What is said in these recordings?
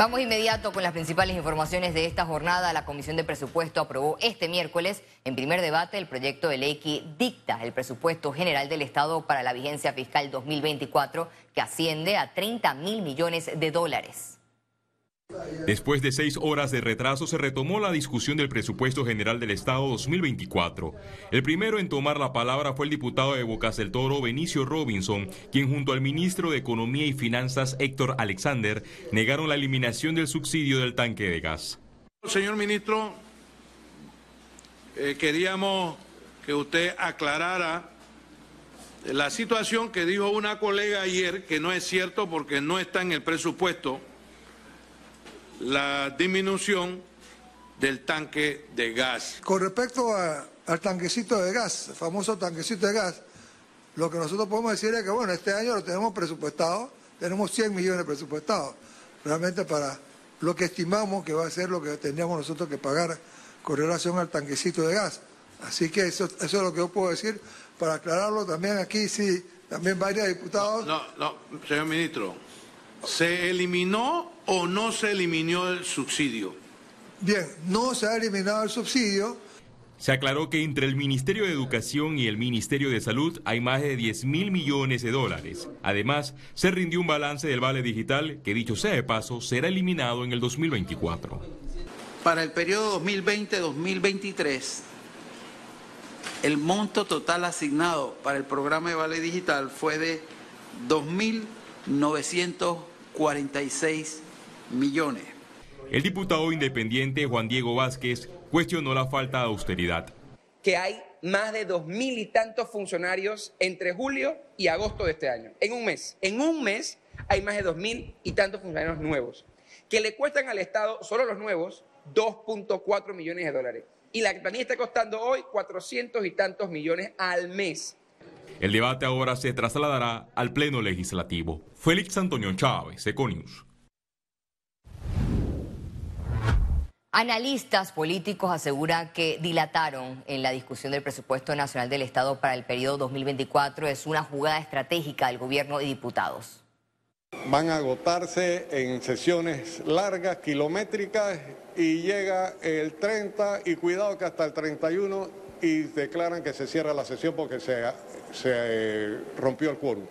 Vamos inmediato con las principales informaciones de esta jornada. La Comisión de Presupuesto aprobó este miércoles en primer debate el proyecto de ley que dicta el presupuesto general del Estado para la vigencia fiscal 2024 que asciende a 30 mil millones de dólares. Después de seis horas de retraso se retomó la discusión del presupuesto general del Estado 2024. El primero en tomar la palabra fue el diputado de Bocas del Toro, Benicio Robinson, quien junto al ministro de Economía y Finanzas, Héctor Alexander, negaron la eliminación del subsidio del tanque de gas. Señor ministro, eh, queríamos que usted aclarara la situación que dijo una colega ayer, que no es cierto porque no está en el presupuesto la disminución del tanque de gas. Con respecto al tanquecito de gas, el famoso tanquecito de gas, lo que nosotros podemos decir es que, bueno, este año lo tenemos presupuestado, tenemos 100 millones presupuestados, realmente para lo que estimamos que va a ser lo que tendríamos nosotros que pagar con relación al tanquecito de gas. Así que eso, eso es lo que yo puedo decir. Para aclararlo también aquí, sí, también varios diputados. No, no, señor ministro, ¿se eliminó o no se eliminó el subsidio? Bien, no se ha eliminado el subsidio. Se aclaró que entre el Ministerio de Educación y el Ministerio de Salud hay más de 10 mil millones de dólares. Además, se rindió un balance del Vale Digital que, dicho sea de paso, será eliminado en el 2024. Para el periodo 2020-2023, el monto total asignado para el programa de Vale Digital fue de 2.946 millones. El diputado independiente Juan Diego Vázquez cuestionó la falta de austeridad. Que hay más de dos mil y tantos funcionarios entre julio y agosto de este año. En un mes. En un mes hay más de dos mil y tantos funcionarios nuevos. Que le cuestan al Estado, solo los nuevos, 2.4 millones de dólares. Y la planilla está costando hoy 400 y tantos millones al mes. El debate ahora se trasladará al Pleno Legislativo. Félix Antonio Chávez, Econius. Analistas políticos aseguran que dilataron en la discusión del presupuesto nacional del Estado para el periodo 2024 es una jugada estratégica del gobierno y diputados. Van a agotarse en sesiones largas, kilométricas, y llega el 30 y cuidado que hasta el 31 y declaran que se cierra la sesión porque se, eh, rompió el quórum.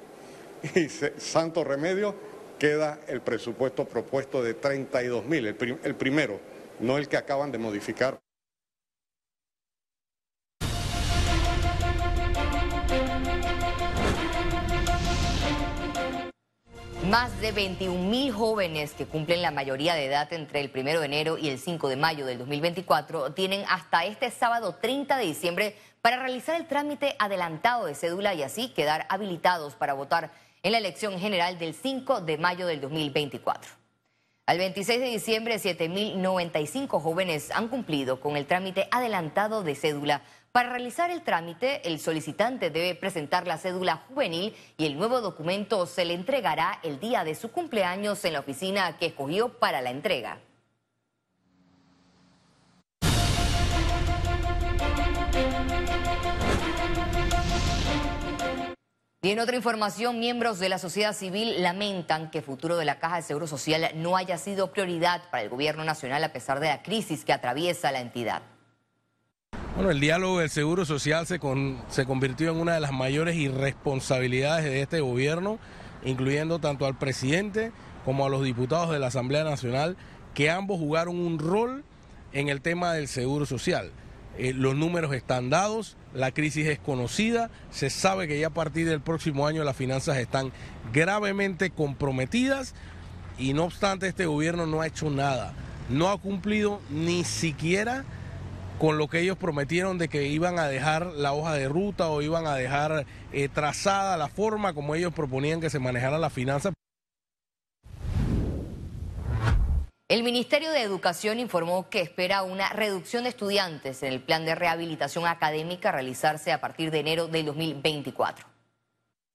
Y santo remedio queda el presupuesto propuesto de 32 mil, el primero no el que acaban de modificar. Más de 21 mil jóvenes que cumplen la mayoría de edad entre el 1 de enero y el 5 de mayo del 2024 tienen hasta este sábado 30 de diciembre para realizar el trámite adelantado de cédula y así quedar habilitados para votar en la elección general del 5 de mayo del 2024. Al 26 de diciembre, 7.095 jóvenes han cumplido con el trámite adelantado de cédula. Para realizar el trámite, el solicitante debe presentar la cédula juvenil y el nuevo documento se le entregará el día de su cumpleaños en la oficina que escogió para la entrega. Y en otra información, miembros de la sociedad civil lamentan que el futuro de la Caja de Seguro Social no haya sido prioridad para el gobierno nacional a pesar de la crisis que atraviesa la entidad. Bueno, el diálogo del Seguro Social se, se convirtió en una de las mayores irresponsabilidades de este gobierno, incluyendo tanto al presidente como a los diputados de la Asamblea Nacional, que ambos jugaron un rol en el tema del Seguro Social. Eh, los números están dados, la crisis es conocida, se sabe que ya a partir del próximo año las finanzas están gravemente comprometidas y no obstante este gobierno no ha hecho nada, no ha cumplido ni siquiera con lo que ellos prometieron de que iban a dejar la hoja de ruta o iban a dejar eh, trazada la forma como ellos proponían que se manejara la finanza. El Ministerio de Educación informó que espera una reducción de estudiantes en el plan de rehabilitación académica realizarse a partir de enero del 2024.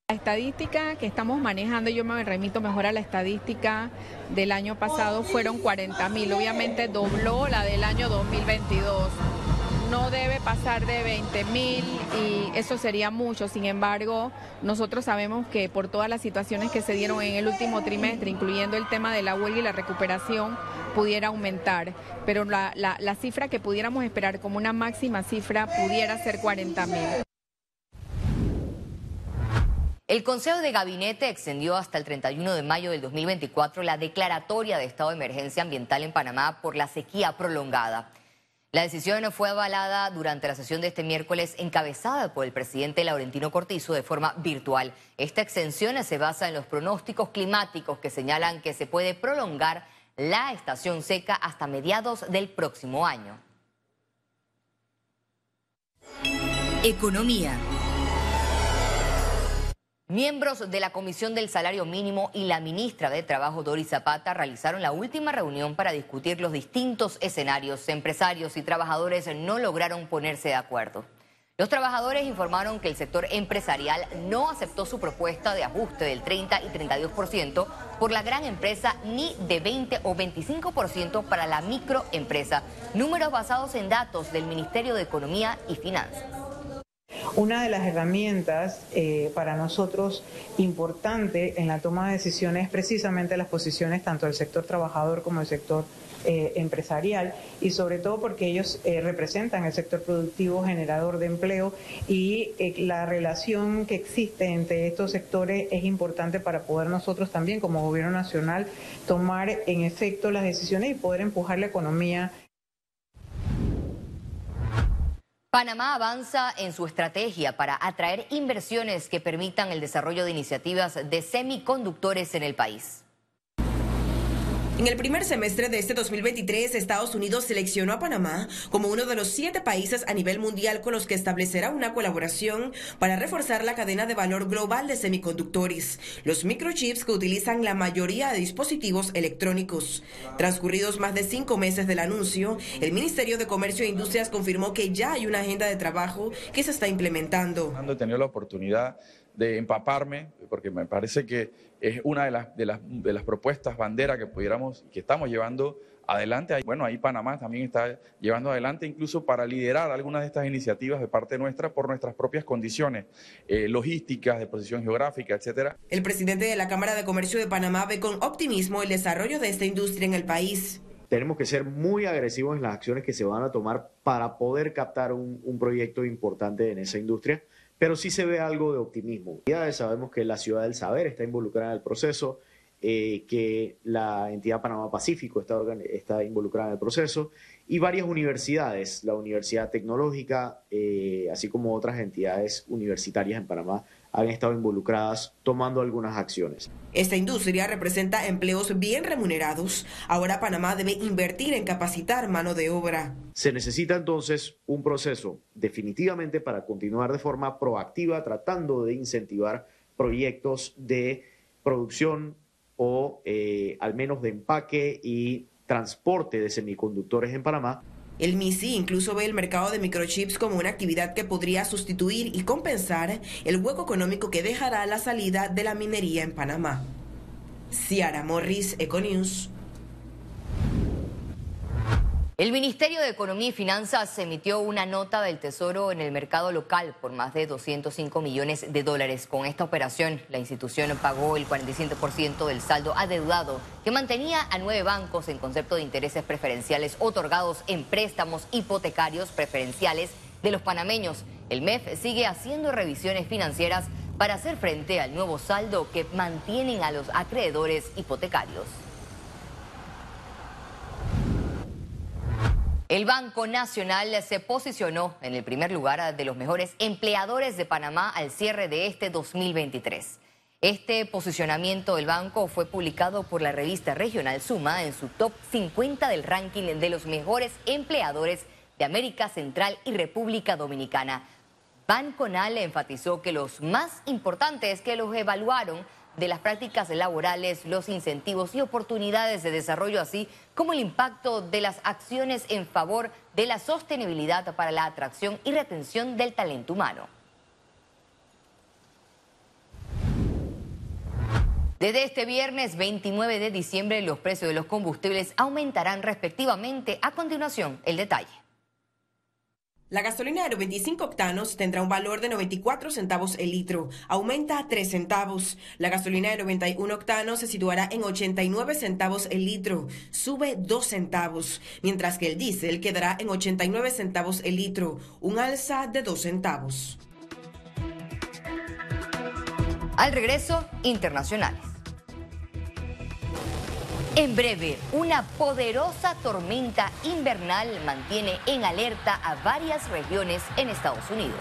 La estadística que estamos manejando, yo me remito mejor a la estadística del año pasado, fueron 40 mil. Obviamente dobló la del año 2022 no debe pasar de 20 mil y eso sería mucho. Sin embargo, nosotros sabemos que por todas las situaciones que se dieron en el último trimestre, incluyendo el tema de la huelga y la recuperación, pudiera aumentar. Pero la, la cifra que pudiéramos esperar como una máxima cifra pudiera ser 40 mil. El Consejo de Gabinete extendió hasta el 31 de mayo del 2024 la declaratoria de estado de emergencia ambiental en Panamá por la sequía prolongada. La decisión fue avalada durante la sesión de este miércoles encabezada por el presidente Laurentino Cortizo de forma virtual. Esta extensión se basa en los pronósticos climáticos que señalan que se puede prolongar la estación seca hasta mediados del próximo año. Economía. Miembros de la Comisión del Salario Mínimo y la ministra de Trabajo, Doris Zapata, realizaron la última reunión para discutir los distintos escenarios. Empresarios y trabajadores no lograron ponerse de acuerdo. Los trabajadores informaron que el sector empresarial no aceptó su propuesta de ajuste del 30 y 32% por la gran empresa ni de 20 o 25% para la microempresa, números basados en datos del Ministerio de Economía y Finanzas. Una de las herramientas eh, para nosotros importante en la toma de decisiones es precisamente las posiciones tanto del sector trabajador como del sector eh, empresarial y sobre todo porque ellos eh, representan el sector productivo generador de empleo y la relación que existe entre estos sectores es importante para poder nosotros también como gobierno nacional tomar en efecto las decisiones y poder empujar la economía Panamá avanza en su estrategia para atraer inversiones que permitan el desarrollo de iniciativas de semiconductores en el país. En el primer semestre de este 2023, Estados Unidos seleccionó a Panamá como uno de los siete países a nivel mundial con los que establecerá una colaboración para reforzar la cadena de valor global de semiconductores, los microchips que utilizan la mayoría de dispositivos electrónicos. Transcurridos más de cinco meses del anuncio, el Ministerio de Comercio e Industrias confirmó que ya hay una agenda de trabajo que se está implementando. He tenido la oportunidad de empaparme, porque me parece que es una de las, de las, de las propuestas bandera que pudiéramos, que estamos llevando adelante. Bueno, ahí Panamá también está llevando adelante incluso para liderar algunas de estas iniciativas de parte nuestra por nuestras propias condiciones eh, logísticas, de posición geográfica, etcétera. El presidente de la Cámara de Comercio de Panamá ve con optimismo el desarrollo de esta industria en el país. Tenemos que ser muy agresivos en las acciones que se van a tomar para poder captar un, un proyecto importante en esa industria pero sí se ve algo de optimismo. Ya sabemos que la ciudad del saber está involucrada en el proceso, eh, que la entidad Panamá Pacífico está, está, involucrada en el proceso y varias universidades, la Universidad Tecnológica, eh, así como otras entidades universitarias en Panamá, han estado involucradas tomando algunas acciones. Esta industria representa empleos bien remunerados. Ahora Panamá debe invertir en capacitar mano de obra. Se necesita entonces un proceso definitivamente para continuar de forma proactiva tratando de incentivar proyectos de producción o eh, al menos de empaque y transporte de semiconductores en Panamá el MISI incluso ve el mercado de microchips como una actividad que podría sustituir y compensar el hueco económico que dejará la salida de la minería en Panamá. Ciara Morris, Econews. El Ministerio de Economía y Finanzas emitió una nota del Tesoro en el mercado local por más de 205 millones de dólares. Con esta operación, la institución pagó el 47% del saldo adeudado que mantenía a nueve bancos en concepto de intereses preferenciales otorgados en préstamos hipotecarios preferenciales de los panameños. El MEF sigue haciendo revisiones financieras para hacer frente al nuevo saldo que mantienen a los acreedores hipotecarios. El Banco Nacional se posicionó en el primer lugar de los mejores empleadores de Panamá al cierre de este 2023. Este posicionamiento del banco fue publicado por la revista regional Suma en su top 50 del ranking de los mejores empleadores de América Central y República Dominicana. Banconal enfatizó que los más importantes que los evaluaron de las prácticas laborales, los incentivos y oportunidades de desarrollo, así como el impacto de las acciones en favor de la sostenibilidad para la atracción y retención del talento humano. Desde este viernes 29 de diciembre los precios de los combustibles aumentarán respectivamente. A continuación, el detalle. La gasolina de 95 octanos tendrá un valor de 94 centavos el litro, aumenta a 3 centavos. La gasolina de 91 octanos se situará en 89 centavos el litro, sube 2 centavos, mientras que el diésel quedará en 89 centavos el litro, un alza de 2 centavos. Al regreso, internacionales. En breve, una poderosa tormenta invernal mantiene en alerta a varias regiones en Estados Unidos.